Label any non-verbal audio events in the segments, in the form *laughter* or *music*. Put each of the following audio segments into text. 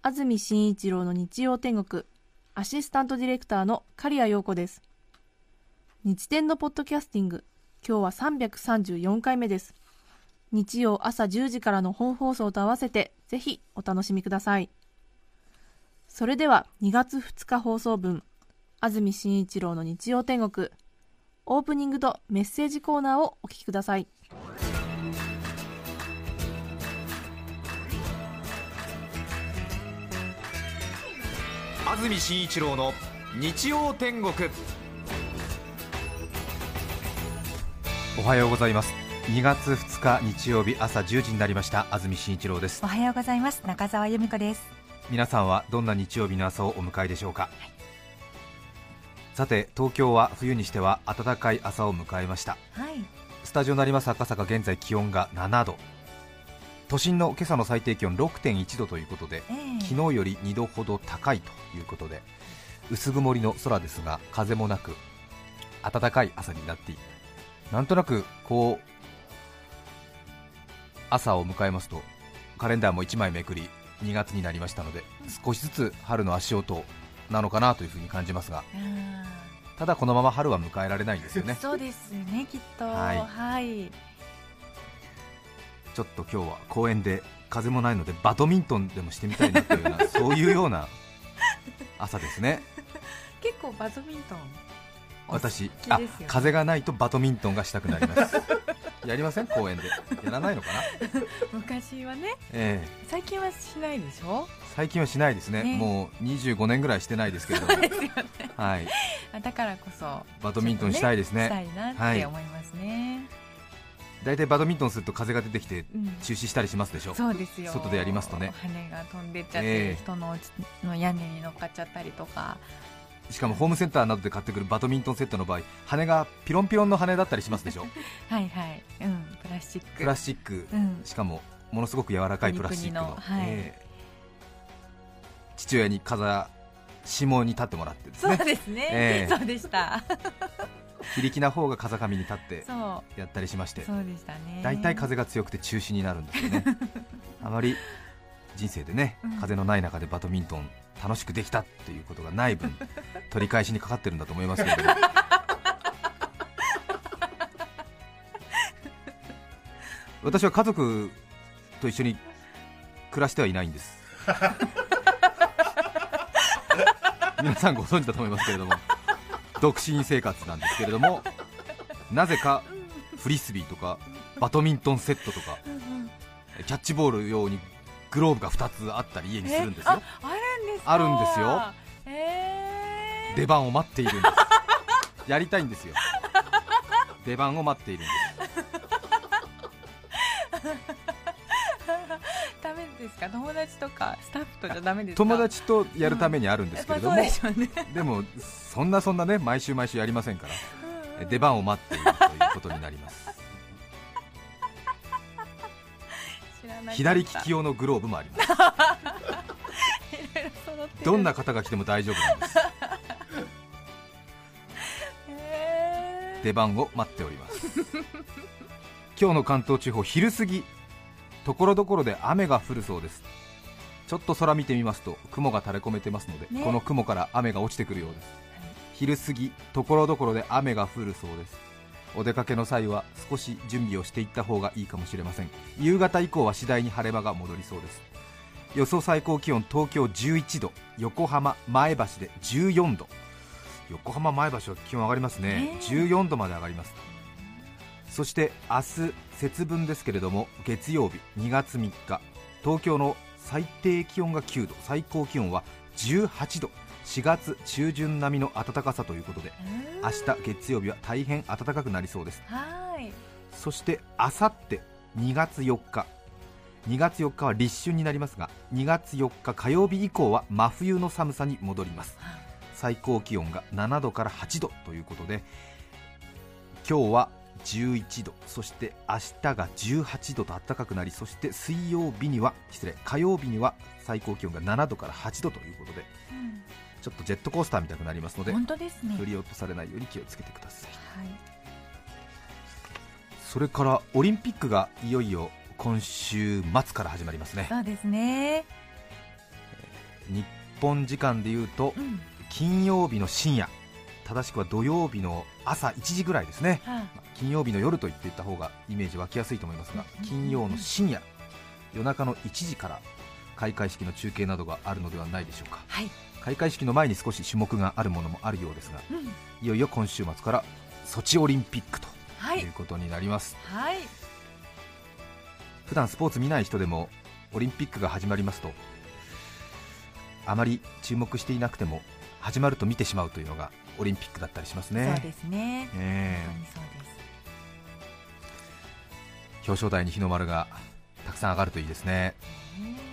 安住紳一郎の日曜天国。アシスタントディレクターの刈谷陽子です。日天のポッドキャスティング。今日は334回目です。日曜朝10時からの本放送と合わせてぜひお楽しみください。それでは2月2日放送分。安住紳一郎の日曜天国。オープニングとメッセージコーナーをお聞きください。安住紳一郎の日曜天国。おはようございます。2月2日日曜日朝10時になりました。安住紳一郎です。おはようございます。中澤由美子です。皆さんはどんな日曜日の朝をお迎えでしょうか、さて東京は冬にしては暖かい朝を迎えました。はい。スタジオになります赤坂現在気温が7度都心の今朝の最低気温6.1度ということで、ええ。昨日より2度ほど高いということで薄曇りの空ですが風もなく暖かい朝になっている。なんとなくこう朝を迎えますとカレンダーも1枚めくり2月になりましたので少しずつ春の足音なのかなというふうに感じますがただこのまま春は迎えられないんですよね。そうですねきっと。はい。はいちょっと今日は公園で風もないのでバドミントンでもしてみたいなというようなそういうような *laughs* 朝ですね。結構バドミントンお私あ風がないとバドミントンがしたくなります。*laughs* やりません？公園で。やらないのかな、*laughs* 昔はね。ええ。最近はしないでしょ？最近はしないですね。ね。もう25年ぐらいしてないですけれどね。はい、あだからこそバドミントンしたいですね。したいなって思いますね、大体バドミントンすると風が出てきてうん。中止したりしますでしょ、そうですよ。外でやりますとね。羽が飛んでっちゃって、ええ。人のの屋根に乗っかっちゃったりとか。しかもホームセンターなどで買ってくるバドミントンセットの場合羽がピロンピロンの羽だったりしますでしょ？*laughs* はいはい。うん。プラスチック。プラスチック。うん。しかもものすごく柔らかいプラスチックの。はい。ええ。父親に風下に立ってもらってですそうねですね、ええ。そうでした非力な方が風上に立ってやったりしまして。そうでしたね。大体風が強くて中止になるんですよね。*laughs* あまり人生でねうん。風のない中でバドミントン楽しくできたっていうことがない分 *laughs* 取り返しにかかってるんだと思いますけれども。*laughs* 私は家族と一緒に暮らしてはいないんです。皆さんご存知だと思いますけれども独身生活なんですけれどもなぜかフリスビーとかバドミントンセットとかキャッチボール用にグローブが2つあったり家にするんですよ。えああるんですよ。えー、出番を待っているんです。やりたいんですよ。出番を待っているんです。ダメですか？友達とかスタッフとじゃダメですか？友達とやるためにあるんですけれども、うでしょうね。でもそんなそんなね毎週毎週やりませんからえ出番を待っているということになります。左利き用のグローブもあります。どんな方が来ても大丈夫なんです。えー。出番を待っております。今日の関東地方昼過ぎところどころで雨が降るそうです。ちょっと空見てみますと雲が垂れ込めてますので、ね。この雲から雨が落ちてくるようです昼過ぎところどころで雨が降るそうです。お出かけの際は少し準備をしていった方がいいかもしれません。夕方以降は次第に晴れ間が戻りそうです。予想最高気温東京11度横浜前橋で14度。横浜前橋は気温上がりますね、ねえ。14度まで上がります。そして明日節分ですけれども月曜日2月3日。東京の最低気温が9度最高気温は18度4月中旬並みの暖かさということでうん。明日月曜日は大変暖かくなりそうです。はーい。そしてあさって2月4日。2月4日は立春になりますが2月4日火曜日以降は真冬の寒さに戻ります。最高気温が7度から8度ということで今日は11度そして明日が18度と暖かくなりそして水曜日には失礼火曜日には最高気温が7度から8度ということでちょっとジェットコースターみたくなりますので本当ですね。振り落とされないように気をつけてください。はい。それからオリンピックがいよいよ今週末から始まりますね。そうですね。日本時間でいうとうん。金曜日の深夜正しくは土曜日の朝1時ぐらいですね。はい。金曜日の夜と言っていった方がイメージ湧きやすいと思いますがうん金曜の深夜夜中の1時から開会式の中継などがあるのではないでしょうか。はい開会式の前に少し種目があるものもあるようですがうん。いよいよ今週末からソチオリンピックとはい。いうことになります、はい。普段スポーツ見ない人でもオリンピックが始まりますとあまり注目していなくても始まると見てしまうというのがオリンピックだったりしますね。そうですね。え本当にそうです。え表彰台に日の丸がたくさん上がるといいですね。うん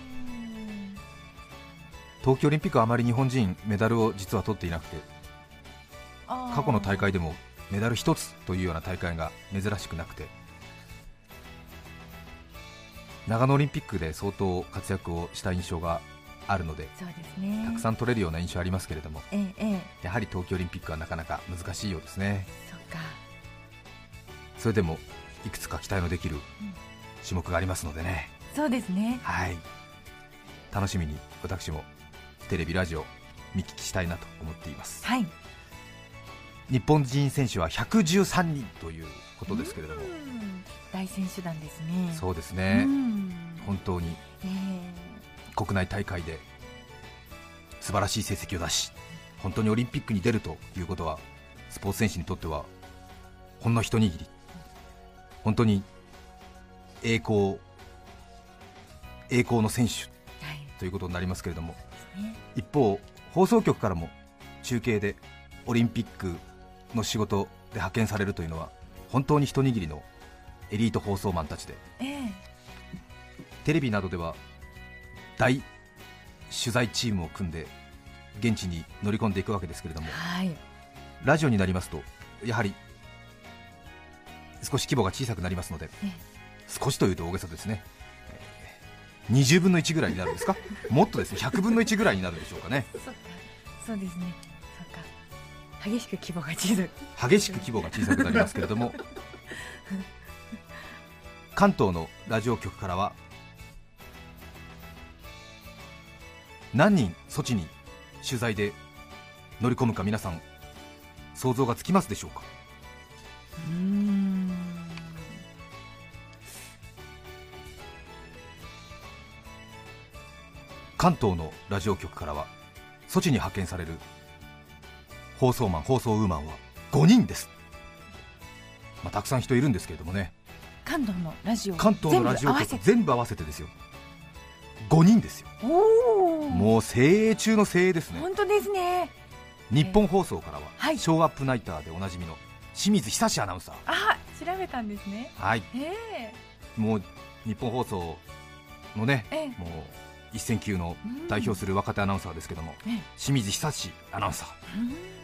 冬季オリンピックはあまり日本人メダルを実は取っていなくて過去の大会でもメダル1つというような大会が珍しくなくて長野オリンピックで相当活躍をした印象があるのでね。たくさん取れるような印象ありますけれどもええええ。やはり冬季オリンピックはなかなか難しいようですね。それでもいくつか期待のできる種目がありますのでね。そうですね。はい。楽しみに私もテレビラジオ見聞きしたいなと思っています。はい。日本人選手は113人ということですけれども。うん。大選手団ですね。そうですね。うん。本当にえ。国内大会で素晴らしい成績を出し本当にオリンピックに出るということはスポーツ選手にとってはほんの一握り。本当に栄光栄光の選手ということになりますけれどもね。一方放送局からも中継でオリンピックの仕事で派遣されるというのは本当に一握りのエリート放送マンたちでええ。テレビなどでは大取材チームを組んで現地に乗り込んでいくわけですけれどもはい。ラジオになりますとやはり少し規模が小さくなりますのでえ少しというと大げさですね、えー20分の1ぐらいになるんですか？*laughs* もっとですね100分の1ぐらいになるんでしょうかね。そうですね。そっか。激しく規模が小さく。激しく規模が小さくなりますけれども。関東のラジオ局からは何人措置に取材で乗り込むか皆さん想像がつきますでしょうか？うーん関東のラジオ局からは措置に派遣される放送マン放送ウーマンは5人です、まあ、たくさん人いるんですけれどもね。関東のラジオ関東のラジオ局全部合わせて。ですよ。5人ですよ。おおもう精鋭中の精鋭ですね。本当ですね。日本放送からは、はい。ショーアップナイターでおなじみの清水久志アナウンサー。あ調べたんですね。はい。えもう日本放送のねええ。もう一線級の代表する若手アナウンサーですけども、ええ。清水久志アナウンサう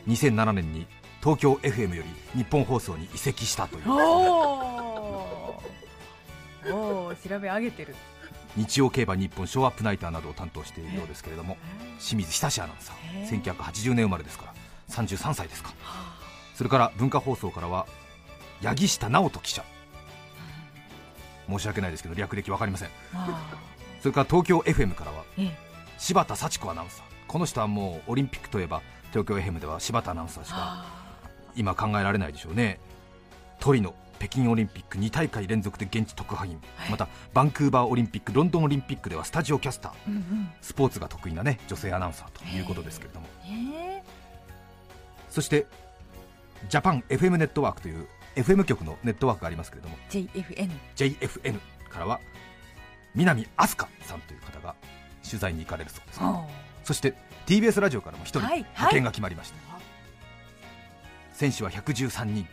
ん。ー2007年に東京 FM より日本放送に移籍したという。おお調べ上げてる。日曜競馬日本ショーアップナイターなどを担当しているようですけれども清水久志アナウンサー。1980年生まれですから33歳ですか。それから文化放送からは八木下直人記者。申し訳ないですけど略歴分かりません。あそれから東京 FM からは柴田幸子アナウンサー。この人はもうオリンピックといえば東京 FM では柴田アナウンサーしかあ。今考えられないでしょうね。トリノ北京オリンピック2大会連続で現地特派員、はい。またバンクーバーオリンピックロンドンオリンピックではスタジオキャスター。ーうんうん。スポーツが得意なね女性アナウンサーということですけれども。え。そしてジャパン FM ネットワークという FM 局のネットワークがありますけれども。ー JFN JFN からは南飛鳥さんという方が取材に行かれるそうです。あそして TBS ラジオからも1人はい派遣が決まりました、選手は113人。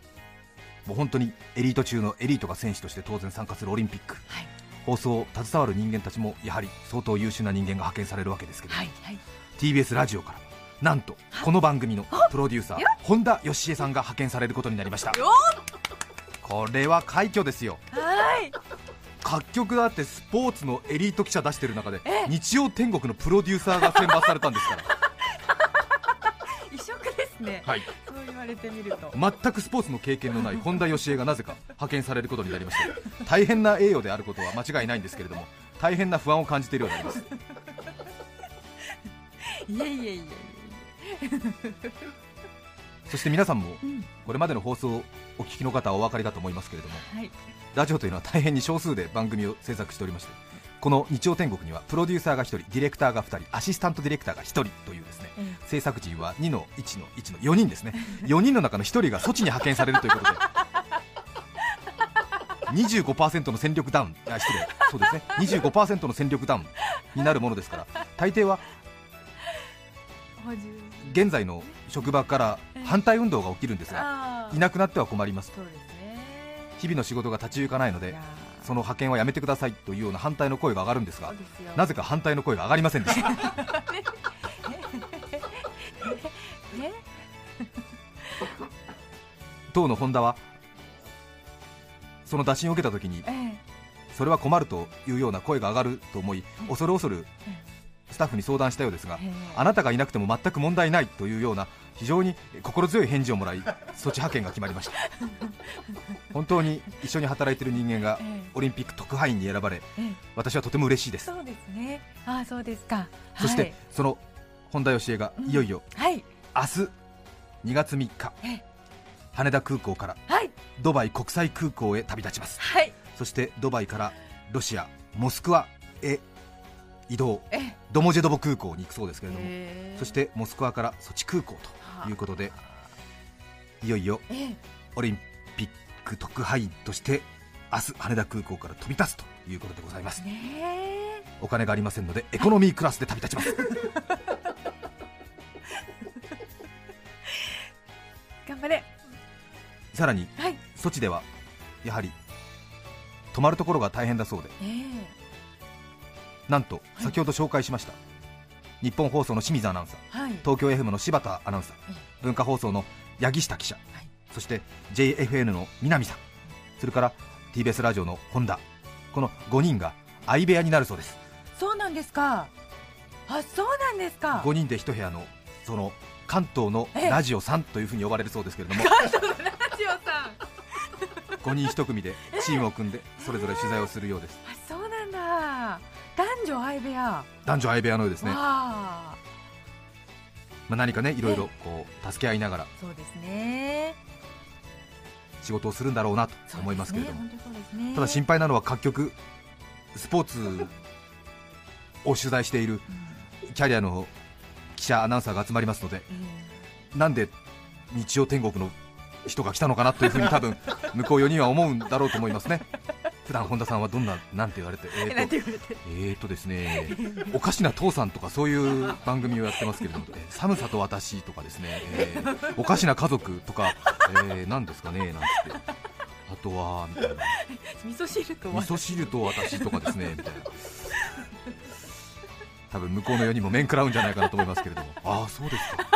もう本当にエリート中のエリートが選手として当然参加するオリンピック。はい。放送を携わる人間たちもやはり相当優秀な人間が派遣されるわけですけども、はいはい。TBS ラジオからなんとこの番組のプロデューサー本田義恵さんが派遣されることになりました。これは快挙ですよ。はい各局だってスポーツのエリート記者出してる中で日曜天国のプロデューサーが選抜されたんですから。*laughs* 異色ですね、はい。そう言われてみると。全くスポーツの経験のない本田義恵がなぜか派遣されることになりました。大変な栄誉であることは間違いないんですけれども大変な不安を感じているようになります。*laughs* いえいえいえ *laughs* そして皆さんもこれまでの放送をお聞きの方はお分かりだと思いますけれどもはい。ラジオというのは大変に少数で番組を制作しておりましてこの日曜天国にはプロデューサーが1人ディレクターが2人アシスタントディレクターが1人というですねえ制作陣は2の1の1の4人ですね。*laughs* 4人の中の1人が措置に派遣されるということで25%の戦力ダウンあ失礼そうですね。25%の戦力ダウンになるものですから大抵は現在の職場から反対運動が起きるんですがいなくなっては困ります。日々の仕事が立ち行かないのでその派遣はやめてくださいというような反対の声が上がるんですがなぜか反対の声が上がりませんでした。*laughs* ね。*laughs* 当のホンダはその打診を受けた時にええ。それは困るというような声が上がると思い恐る恐るスタッフに相談したようですがええ。あなたがいなくても全く問題ないというような非常に心強い返事をもらい *laughs* 措置派遣が決まりました。*laughs* 本当に一緒に働いている人間がええ。オリンピック特派員に選ばれええ。私はとても嬉しいです。そうですね。ああそうですか。そしてその本田義恵がいよいよはい。明日2月3日ええ。羽田空港からはい。ドバイ国際空港へ旅立ちます。はい。そしてドバイからロシアモスクワへ移動ええ。ドモジェドボ空港に行くそうですけれどもそしてモスクワからソチ空港ということでい。よいよええ。オリンピック特派員として明日羽田空港から飛び立つということでございます。お金がありませんのでエコノミークラスで旅立ちます。*laughs* 頑張れ。さらにはい。ソチではやはり泊まるところが大変だそうで。ええなんと先ほど紹介しました、日本放送の清水アナウンサー。はい。東京 FM の柴田アナウンサー。え文化放送の八木下記者、はい。そして JFN の南さん。それから TBS ラジオの本田。この5人が相部屋になるそうです。そうなんですか。あそうなんですか。5人で1部屋のその関東のええ。ラジオさんというふうに呼ばれるそうですけれども。ラジオさん。5人1組でチームを組んでそれぞれ取材をするようです。あそうなんだ男女相部屋。男女相部屋のようですね、まあ、何かねいろいろこう助け合いながら。そうですね。仕事をするんだろうなと思いますけれども、ただ心配なのは各局スポーツを取材しているキャリアの記者アナウンサーが集まりますのでうんなんで日曜天国の人が来たのかなというふうに多分向こう4人は思うんだろうと思いますね普段本田さんはどんななんて言われてえーとえーとですねおかしな父さんとかそういう番組をやってますけれども、えー寒さと私とかですね、えーおかしな家族とか、えー、なんですかねなんつって。あとはみたいな味噌汁と味噌汁と私とかですねみたいな。多分向こうの4人も面食らうんじゃないかなと思いますけれども。ああそうですか。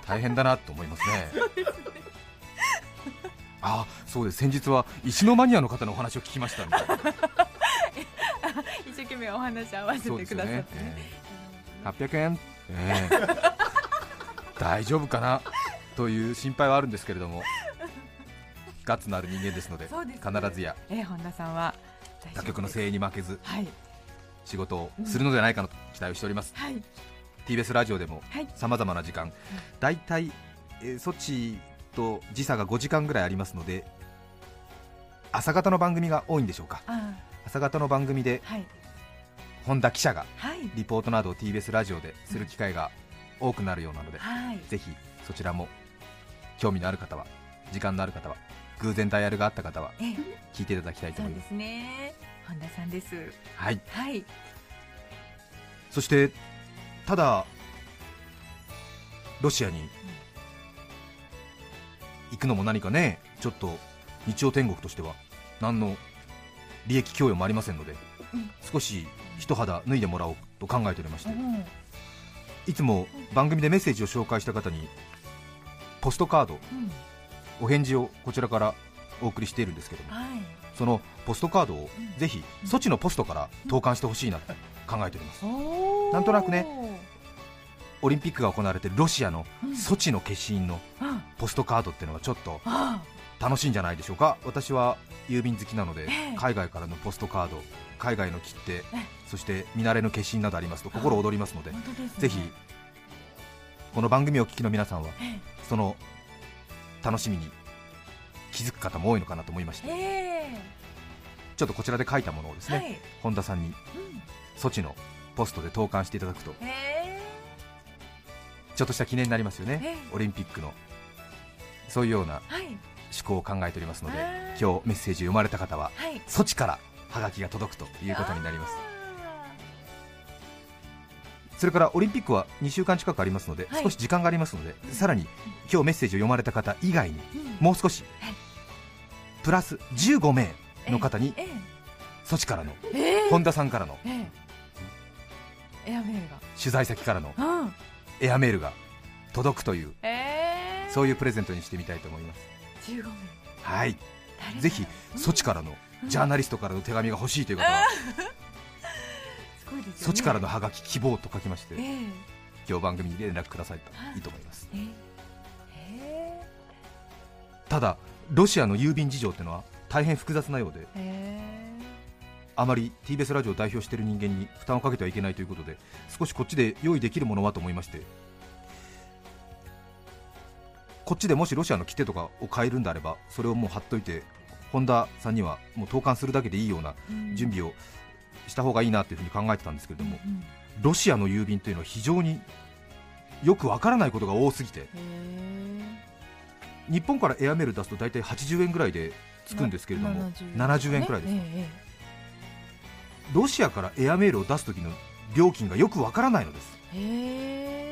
*laughs* 大変だなと思いますねああそうです。先日は石のマニアの方のお話を聞きましたみたいな一生懸命お話合わせてくださって。ね、ね。えー800円、えー大丈夫かな？という心配はあるんですけれども。ガッツのある人間ですのでそうです必ずや。えー本田さんは。他局の声援に負けずはい。仕事をするのではないかなと期待をしております、はい。TBS ラジオでもはい。さまざまな時間、大体、えー、措置と時差が5時間ぐらいありますので朝方の番組が多いんでしょうか。あ朝方の番組でーはい。本田記者がはい。リポートなどを TBS ラジオでする機会が多くなるようなので、はい。ぜひそちらも興味のある方は時間のある方は偶然ダイヤルがあった方はえー聞いていただきたいと思います。そうですね。本田さんです。はい。はい。そしてただロシアに行くのも何かねちょっと日曜天国としては何の利益供与もありませんので、うん。少し一肌脱いでもらおうと考えておりまして、うんいつも番組でメッセージを紹介した方にポストカードうん。お返事をこちらからお送りしているんですけどもはい。そのポストカードをうん。ぜひソチのポストから投函してほしいなと考えております。なんとなくねオリンピックが行われているロシアのうん。ソチの消印のうん。ポストカードっていうのはちょっとあ楽しいんじゃないでしょうか？私は郵便好きなのでええ。海外からのポストカード海外の切手えそして見慣れの消印などありますと心躍りますのでぜひこの番組をお聞きの皆さんはえその楽しみに気づく方も多いのかなと思いましえてえちょっとこちらで書いたものをですね、はい。本田さんにうん。ソチのポストで投函していただくとえちょっとした記念になりますよね。ええ。オリンピックの。そういうようなえはい。趣向を考えておりますのであー。今日メッセージ読まれた方ははい。ソチからハガキが届くということになります。それからオリンピックは2週間近くありますので、はい。少し時間がありますのでさらに今日メッセージを読まれた方以外にもう少しはい。プラス15名の方にえソチからの本田さんからの取材先からのエアメールが届くというええそういうプレゼントにしてみたいと思います。15名。はい。ぜひソチからのジャーナリストからの手紙が欲しいという方は *laughs* すごいですよね。ソチからのハガキ希望と書きましてええ。今日番組に連絡くださいとい。いと思います。ええ。ただロシアの郵便事情っていうのは大変複雑なようでえあまり TBS ラジオを代表している人間に負担をかけてはいけないということで少しこっちで用意できるものはと思いましてこっちでもしロシアの切手とかを買えるんであればそれをもう貼っといて本田さんにはもう投函するだけでいいようなえ準備をした方がいいなというふうに考えてたんですけれどもロシアの郵便というのは非常によくわからないことが多すぎて日本からエアメール出すと大体80円ぐらいでつくんですけれども70円くらいです、えロシアからエアメールを出す時の料金がよくわからないのです。えへ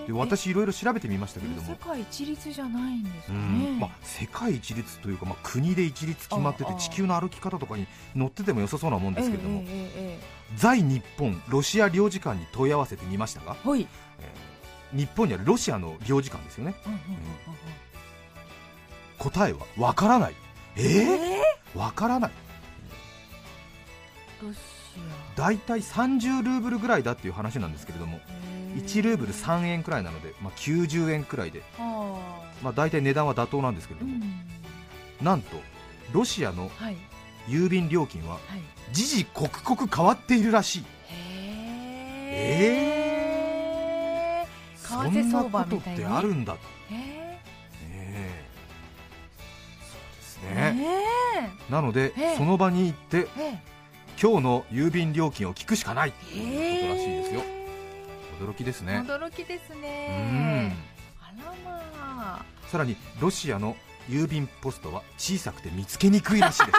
えで私いろいろ調べてみましたけれど世も界一律じゃないんですねん。まあ、世界一律というか、まあ、国で一律決まってて地球の歩き方とかに載ってても良さそうなもんですけれども、在日本ロシア領事館に問い合わせてみましたが、えはい。えー日本にあるロシアの領事館ですよね。うんうんうん答えはわからない。えうんー、えわからない。ロシ大体30ルーブルぐらいだっていう話なんですけれどもア1ルーブル3円くらいなので、まあ、90円くらいで、あ。まあ、大体値段は妥当なんですけれども、ーうん。なんとロシアのはい。郵便料金ははい。時々刻々変わっているらしい。へえ為そんなことってあるんだと、へねえそうですえね、ねなので、ええ。その場に行ってええ今日の郵便料金を聞くしかない。とえいうことらしいですよ。へ驚きですえね。驚きですうんね。あらまあ。さらにロシアの郵便ポストは小さくて見つけにくいらしいです。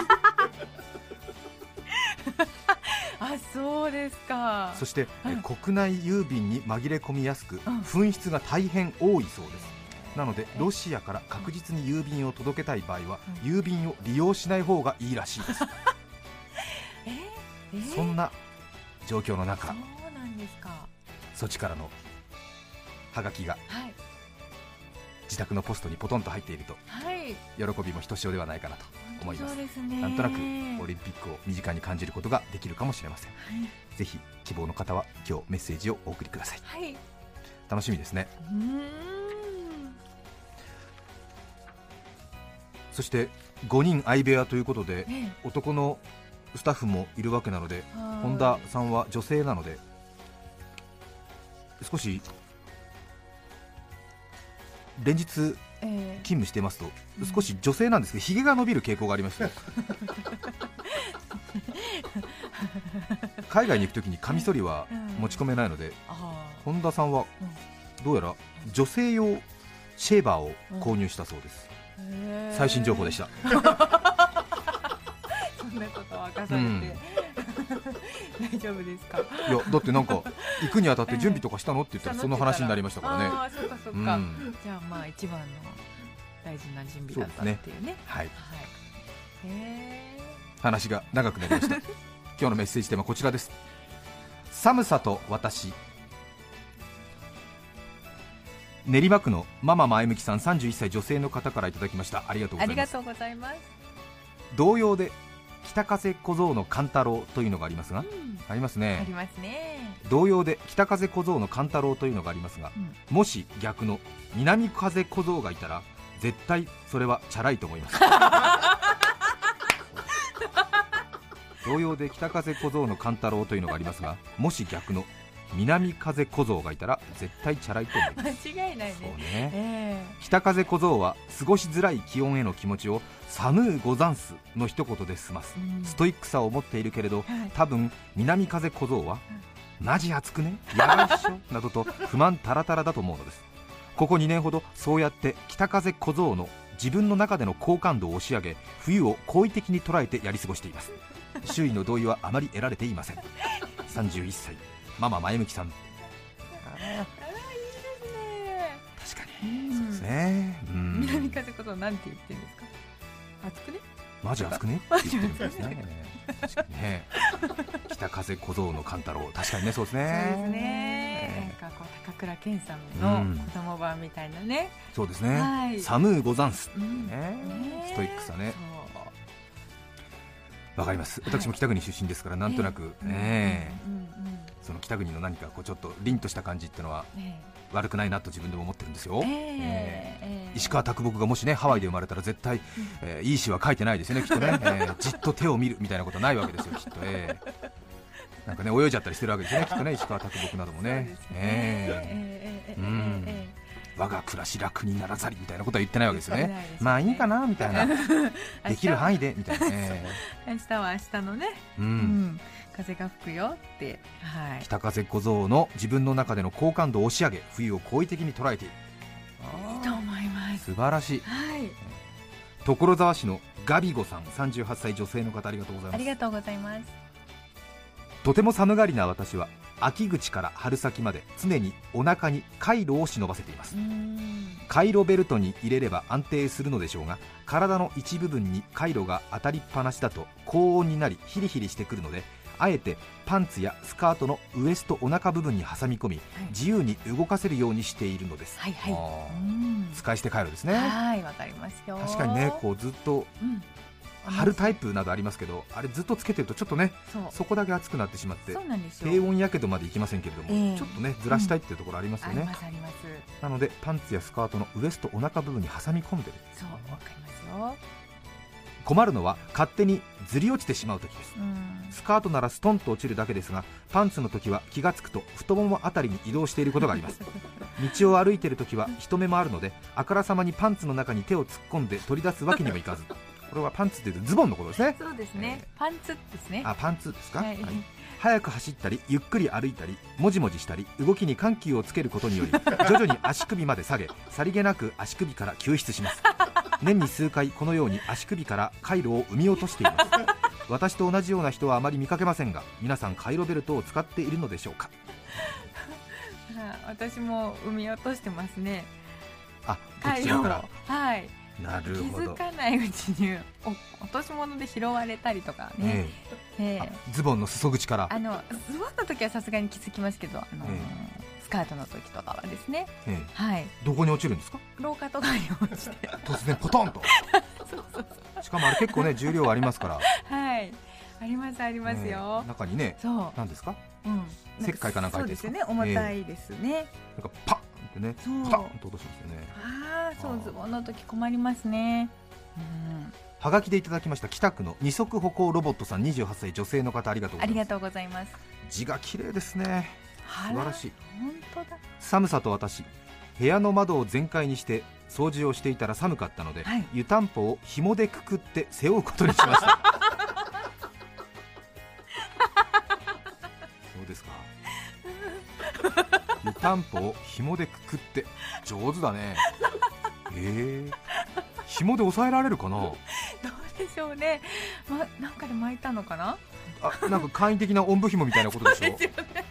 *laughs* あそうですか。そして、えうん。国内郵便に紛れ込みやすく、うん。紛失が大変多いそうです。なのでロシアから確実に郵便を届けたい場合は、う郵便を利用しない方がいいらしいです、ええそんな状況の中そうなんですか。ソチからのハガキがはい。自宅のポストにポトンと入っているとはい。喜びもひとしおではないかなと思います。なんとなくオリンピックを身近に感じることができるかもしれません。はい。ぜひ希望の方は今日メッセージをお送りください。はい。楽しみですね。うーん。そして5人相部屋ということでえ。男のスタッフもいるわけなので本田さんは女性なので少し連日勤え。え務してますとうん少し女性なんですけどひげが伸びる傾向がありまして *laughs* 海外に行くときにカミソリは持ち込めないのであ本田さんはうん。どうやら女性用シェーバーを購入したそうです、最新情報でした *laughs* そんなこと明かされて、うん。大丈夫ですか？いやだってなんか行くにあたって準備とかしたのって言ったら *laughs* その話になりましたからね。そっかそっうか、んじゃあまあ一番の大事な準備だったっていうね。はい。はい。へえ話が長くなりました。*laughs* 今日のメッセージテーマはこちらです。寒さと私。練馬区のママ前向きさん31歳女性の方からいただきました。ありがとうございます。同様で北風小僧の勘太郎というのがありますが、うん。ありますあねりますね。同様で北風小僧の勘太郎というのがありますが、うん。もし逆の南風小僧がいたら絶対それはチャラいと思います。*laughs* 同様で北風小僧の勘太郎というのがありますがもし逆の南風小僧がいたら絶対チャラいと思います。間違いないそうね。ねえ。北風小僧は過ごしづらい気温への気持ちを寒うござんすの一言で済ます。えうん。ストイックさを持っているけれどはい。多分南風小僧はマジ暑くね？やばいっしょ？*laughs* などと不満タラタラだと思うのです。ここ2年ほどそうやって北風小僧の自分の中での好感度を押し上げ冬を好意的に捉えてやり過ごしています。周囲の同意はあまり得られていません。31歳ママ前向きさん。確かうんに。そうですね。うん。南風ことなんて言ってるんですか？暑くね？マジ暑くね？って言ってるんですね。確かにね。北風小僧の勘太郎。確かにねそうですね。そうですね。なんかこう高倉健さんのうん。子供版みたいなね。そうですね、はい。寒うござんすうん。ね。ねストイックさねわかります。私も北国出身ですからなんとなく、ねえその北国の何かこうちょっと凛とした感じっていうのはね悪くないなと自分でも思ってるんですよ、え石川啄木がもしねハワイで生まれたら絶対、えーいい詩は書いてないですよねきっとね、えーじっと手を見るみたいなことはないわけですよきっと、えーなんかね泳いじゃったりしてるわけですよねきっとね *laughs* 石川啄木などもね。ね。ええ。えええええうん。えー我が暮らし楽にならざりみたいなことは言ってないわけですよね。ね。まあいいかなみたいな。え *laughs* できる範囲でみたいな。ね、明日は明日のね。う、うん。ん風が吹くよって。はい。北風小僧の自分の中での好感度を押し上げ冬を好意的に捉えている。いいと思います。素晴らしい。はい。所沢市のガビゴさん38歳女性の方ありがとうございます。ありがとうございます。とても寒がりな私は秋口から春先まで常にお腹にカイロを忍ばせています。うん。カイロベルトに入れれば安定するのでしょうが体の一部分にカイロが当たりっぱなしだと高温になりヒリヒリしてくるのであえてパンツやスカートのウエストお腹部分に挟み込みはい。自由に動かせるようにしているのです、はいはい。使い捨てカイロですね。はいわかりますよ。確かにねこうずっとうん貼るタイプなどありますけどあれずっとつけてるとちょっとねそこだけ熱くなってしまって低温やけどまでいきませんけれども、ええ。ちょっとねずらしたいっていうところありますよね、なのでパンツやスカートのウエストお腹部分に挟み込んでるそうわかりますよ。困るのは勝手にずり落ちてしまう時です。うん。スカートならストンと落ちるだけですがパンツの時は気がつくと太ももあたりに移動していることがあります。*laughs* 道を歩いている時は人目もあるのであからさまにパンツの中に手を突っ込んで取り出すわけにもいかずこれはパンツっていうとズボンのことですね。そうですね。えパンツですね。あパンツですか、はい。はい。早く走ったりゆっくり歩いたりもじもじしたり動きに緩急をつけることにより *laughs* 徐々に足首まで下げさりげなく足首から救出します。*laughs* 年に数回このように足首から回路を生み落としています。私と同じような人はあまり見かけませんが皆さん回路ベルトを使っているのでしょうか？*laughs* はい私も産み落としてますね。あどちらから。はいな気るほど。づかないうちにお落とし物で拾われたりとかね、ええ。ええ。あズボンの裾口から。あのズボンの時はさすがに気づきますけど、あのえスカートの時とかはですね。ええ。はい。どこに落ちるんですか？廊下とかに落ちて。*laughs* 突然ポトンと。しかもあれ結構ね重量ありますから。はい。ありますありますよ。ええ、中にねそう。何ですか？うん。石灰かなんかそう入ってるんですか？ですよね。重たいですね、なんかパッってねパタンと落としますよね。ああそうズボンの時困りますね。うん。はがきでいただきました北区の二足歩行ロボットさん28歳女性の方ありがとうございます。ありがとうございます。字が綺麗ですね。素晴らしい。本当だ。寒さと私部屋の窓を全開にして掃除をしていたら寒かったので、はい。湯たんぽを紐でくくって背負うことにしました *laughs* 湯たんぽを紐でくくって上手だね。え。ー、紐で押さえられるかな？どうでしょうね、ま、なんかで巻いたのかな？あなんか簡易的なおんぶ紐みたいなことでしょ？ですよね。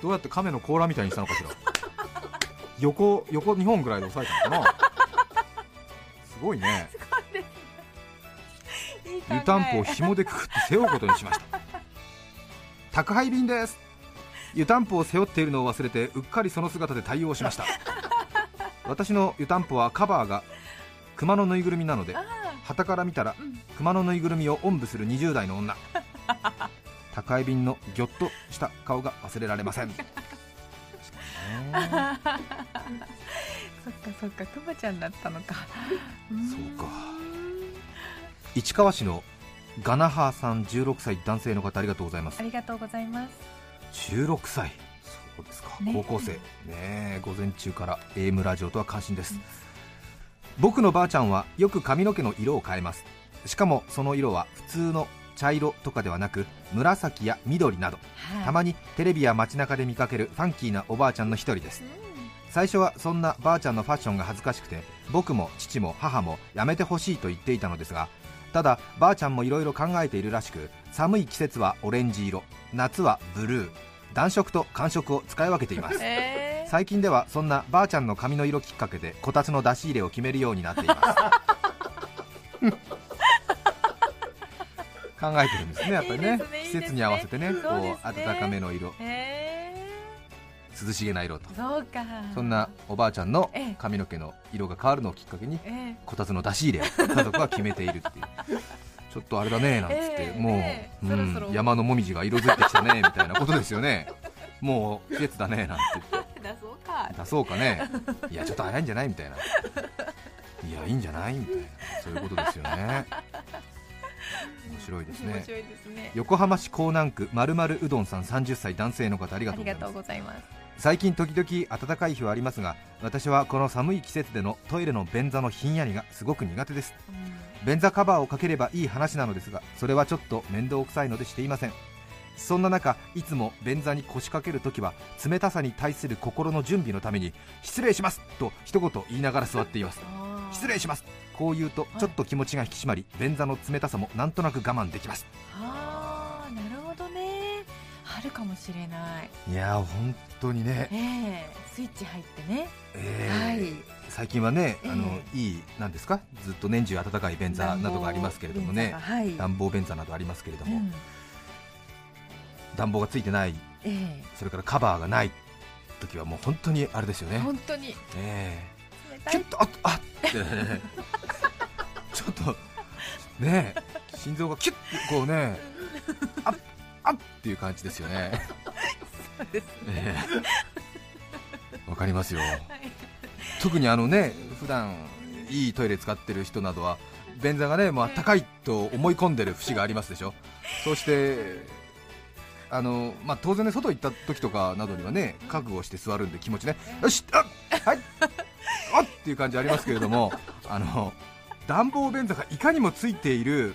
どうやって亀の甲羅みたいにしたのかしら？横横2本ぐらいで押さえたのかな？すごいね。湯たんぽを紐でくくって背負うことにしました。宅配便です湯たんぽを背負っているのを忘れてうっかりその姿で対応しました。私の湯たんぽはカバーが熊のぬいぐるみなので旗から見たら熊のぬいぐるみをおんぶする20代の女。宅配便のギョッとした顔が忘れられません。ねそっかそっかくまちゃんだったのか。そうか。市川市のガナハーさん16歳男性の方ありがとうございます。ありがとうございます16歳そうですか、ね。高校生。ねえ。午前中から AM ラジオとは感心です、僕のばあちゃんはよく髪の毛の色を変えます。しかもその色は普通の茶色とかではなく紫や緑など。はい。たまにテレビや街中で見かけるファンキーなおばあちゃんの一人です。最初はそんなばあちゃんのファッションが恥ずかしくて僕も父も母もやめてほしいと言っていたのですがただばあちゃんもいろいろ考えているらしく寒い季節はオレンジ色夏はブルー暖色と寒色を使い分けています。え最近ではそんなばあちゃんの髪の色きっかけでこたつの出し入れを決めるようになっています。*laughs* 考えてるんですねやっぱりね。ね季節に合わせてねこう暖かめの色。ー、え涼しげな色と。ー、そうか。そんなおばあちゃんのええ。髪の毛の色が変わるのをきっかけにえこたつの出し入れを家族は決めているっていう。*laughs* ちょっとあれだねなんつって、ええもう、うんそろそろ。山のもみじが色づいてきたねみたいなことですよね。もう季節だねなんて言って。ー、*laughs* 出そうか。出そうかね。いやちょっと早いんじゃないみたいな。いやいいんじゃないみたいな。そういうことですよね。面白いですね。ね。横浜市港南区まるまるうどんさん30歳男性の方ありがとうございます最近時々暖かい日はありますが私はこの寒い季節でのトイレの便座のひんやりがすごく苦手です。便座カバーをかければいい話なのですがそれはちょっと面倒くさいのでしていません。そんな中いつも便座に腰掛けるときは冷たさに対する心の準備のために失礼しますと一言言いながら座っています。失礼します。こう言うとちょっと気持ちが引き締まり便座の冷たさもなんとなく我慢できますあるかもしれない。いやー本当にね、ええスイッチ入ってね。えーはい。最近はね、ええ。あのいいなんですか？ずっと年中暖かい便座などがありますけれどもね。暖房便座がはい。暖房便座などありますけれども、うん。暖房がついてない。えそれからカバーがない時はもう本当にあれですよえね、本当に。え冷たい。えキュッとあっあっって。ねちょっと *laughs* ねえ心臓がキュッてこうね *laughs* あっあっっていう感じですよね。そうですええ。わかりますよ。特にあのね普段いいトイレ使ってる人などは便座がねもう暖かいと思い込んでる節がありますでしょ。そしてあのまあ、当然ね外行った時とかなどにはね覚悟して座るんで気持ちね。よしあはい。あっっていう感じありますけれどもあの暖房便座がいかにもついている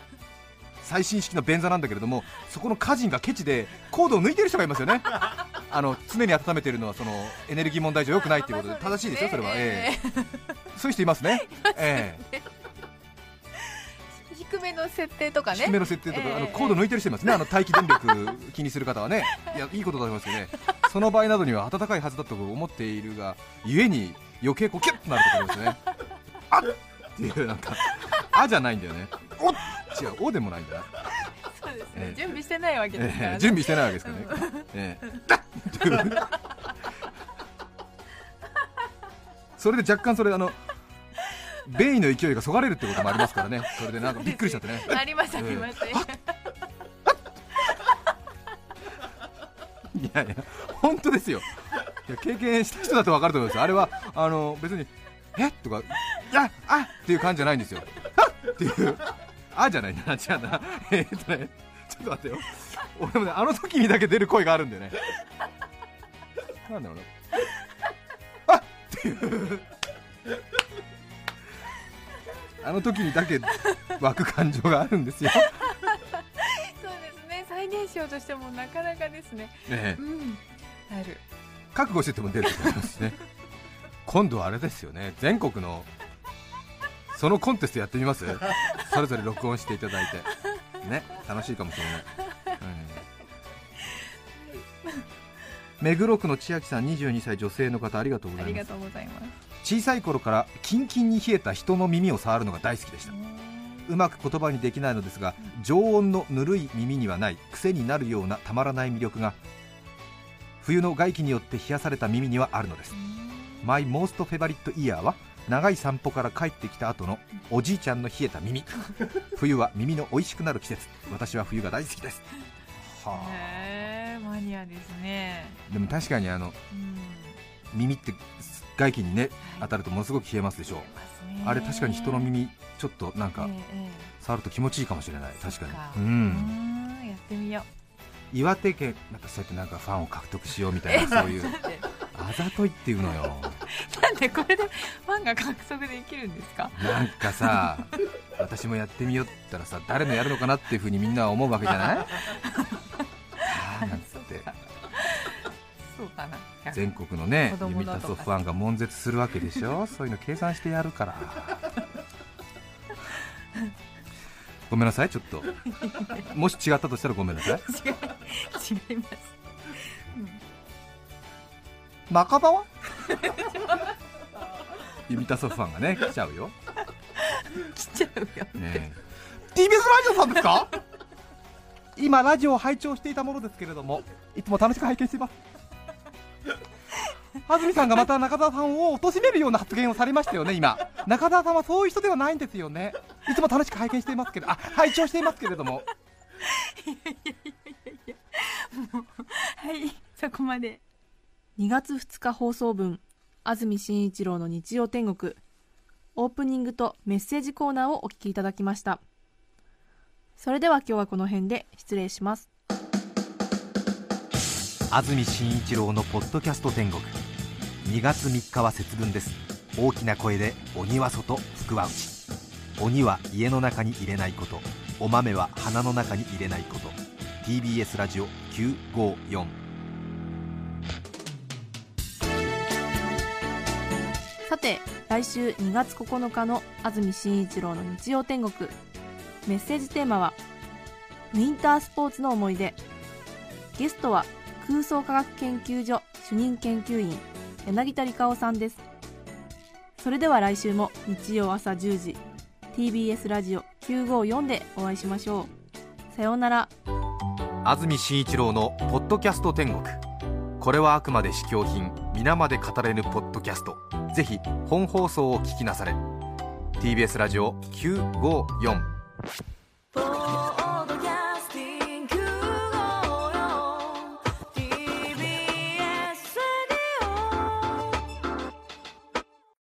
最新式の便座なんだけれどもそこの歌人がケチでコードを抜いてる人がいますよね。*laughs* あの常に温めているのはそのエネルギー問題上良くないということで正しいですよそれは、ええ。そういう人 *laughs* いますね、ええ。低めの設定とかね。低めの設定とか、ええ。あのコード抜いてる人いますね、あの待機電力気にする方はね、*laughs* いやいいことだと思いますけどね、その場合などには暖かいはずだと思っているが、ゆえに余計こうキュッとなるところですよね、あっっていう、なんか、あじゃないんだよね、おっ違う、おでもないんだな、そうですね、ええ。準備してないわけですから、ね。ええ準備してないわけですからね、ええ。だっっていう。それで若干それ、あの、*laughs* 便意の勢いがそがれるってこともありますからね、それでなんかびっくりしちゃってね。ありましたありました、いやいや、本当ですよ、いや経験した人だと分かると思いますよ、あれはあの別に、えとか、いや、あっていう感じじゃないんですよ、*laughs* あっていう、あじゃないな、*laughs* 違うな、*laughs* えーっとね、ちょっと待ってよ、俺もね、あの時にだけ出る声があるんだよね、なんだろうな、あっていう。あの時にだけ湧く感情があるんですよ。そうですね。再現しようとしてもなかなかですね。ねえ。うん。ある。覚悟してても出ると思いますね。今度はあれですよね。全国のそのコンテストやってみます？それぞれ録音していただいて。ね楽しいかもしれない、うん。目黒区の千秋さん22歳女性の方ありがとうございます。小さい頃からキンキンに冷えた人の耳を触るのが大好きでした。うまく言葉にできないのですが常温のぬるい耳にはない癖になるようなたまらない魅力が冬の外気によって冷やされた耳にはあるのです。マイモーストフェバリットイヤーは長い散歩から帰ってきた後のおじいちゃんの冷えた耳。冬は耳の美味しくなる季節。私は冬が大好きです。はへえマニアですね。あでも確かにあのうん。耳って外気にねはい。当たるとものすごく冷えますでしょう。あれ確かに人の耳ちょっとなんかえええ触ると気持ちいいかもしれない。確かに。ううんんやってみよ岩手県なんかそうやってなんかファンを獲得しようみたいなそういう。うあざといっていうのよ。なんでこれでファンが獲得できるんですか？なんかさ私もやってみようったらさ誰のやるのかなっていうふうにみんなは思うわけじゃない？ああなんつって。そうかな。全国のね子供ユミのとかタソファンが悶絶するわけでしょ？そういうの計算してやるから。ごめんなさいちょっと。もし違ったとしたらごめんなさい。*laughs* 違います中場は？ユミタソファンがね来ちゃうよ。来ちゃうよねえ。TBS ラジオさんですか？今ラジオを拝聴していたものですけれどもいつも楽しく拝見しています。安住さんがまた中澤さんを貶めるような発言をされましたよね今。中澤さんはそういう人ではないんですよね。いつも楽しく拝見していますけど。あ拝聴していますけれども。はいそこまで2月2日放送分安住紳一郎の日曜天国。オープニングとメッセージコーナーをお聞きいただきました。それでは今日はこの辺で失礼します。安住紳一郎のポッドキャスト天国。2月3日は節分です。大きな声で鬼は外福は内。鬼は家の中に入れないこと。お豆は鼻の中に入れないこと。TBS ラジオ954さて来週2月9日の安住紳一郎の日曜天国。メッセージテーマはウィンタースポーツの思い出。ゲストは空想科学研究所主任研究員柳田理香さんです。それでは来週も日曜朝10時 TBS ラジオ954でお会いしましょう。さようなら。安住紳一郎の「ポッドキャスト天国」これはあくまで試供品皆まで語れぬポッドキャスト。ぜひ本放送を聞きなされ。TBS ラジオ954「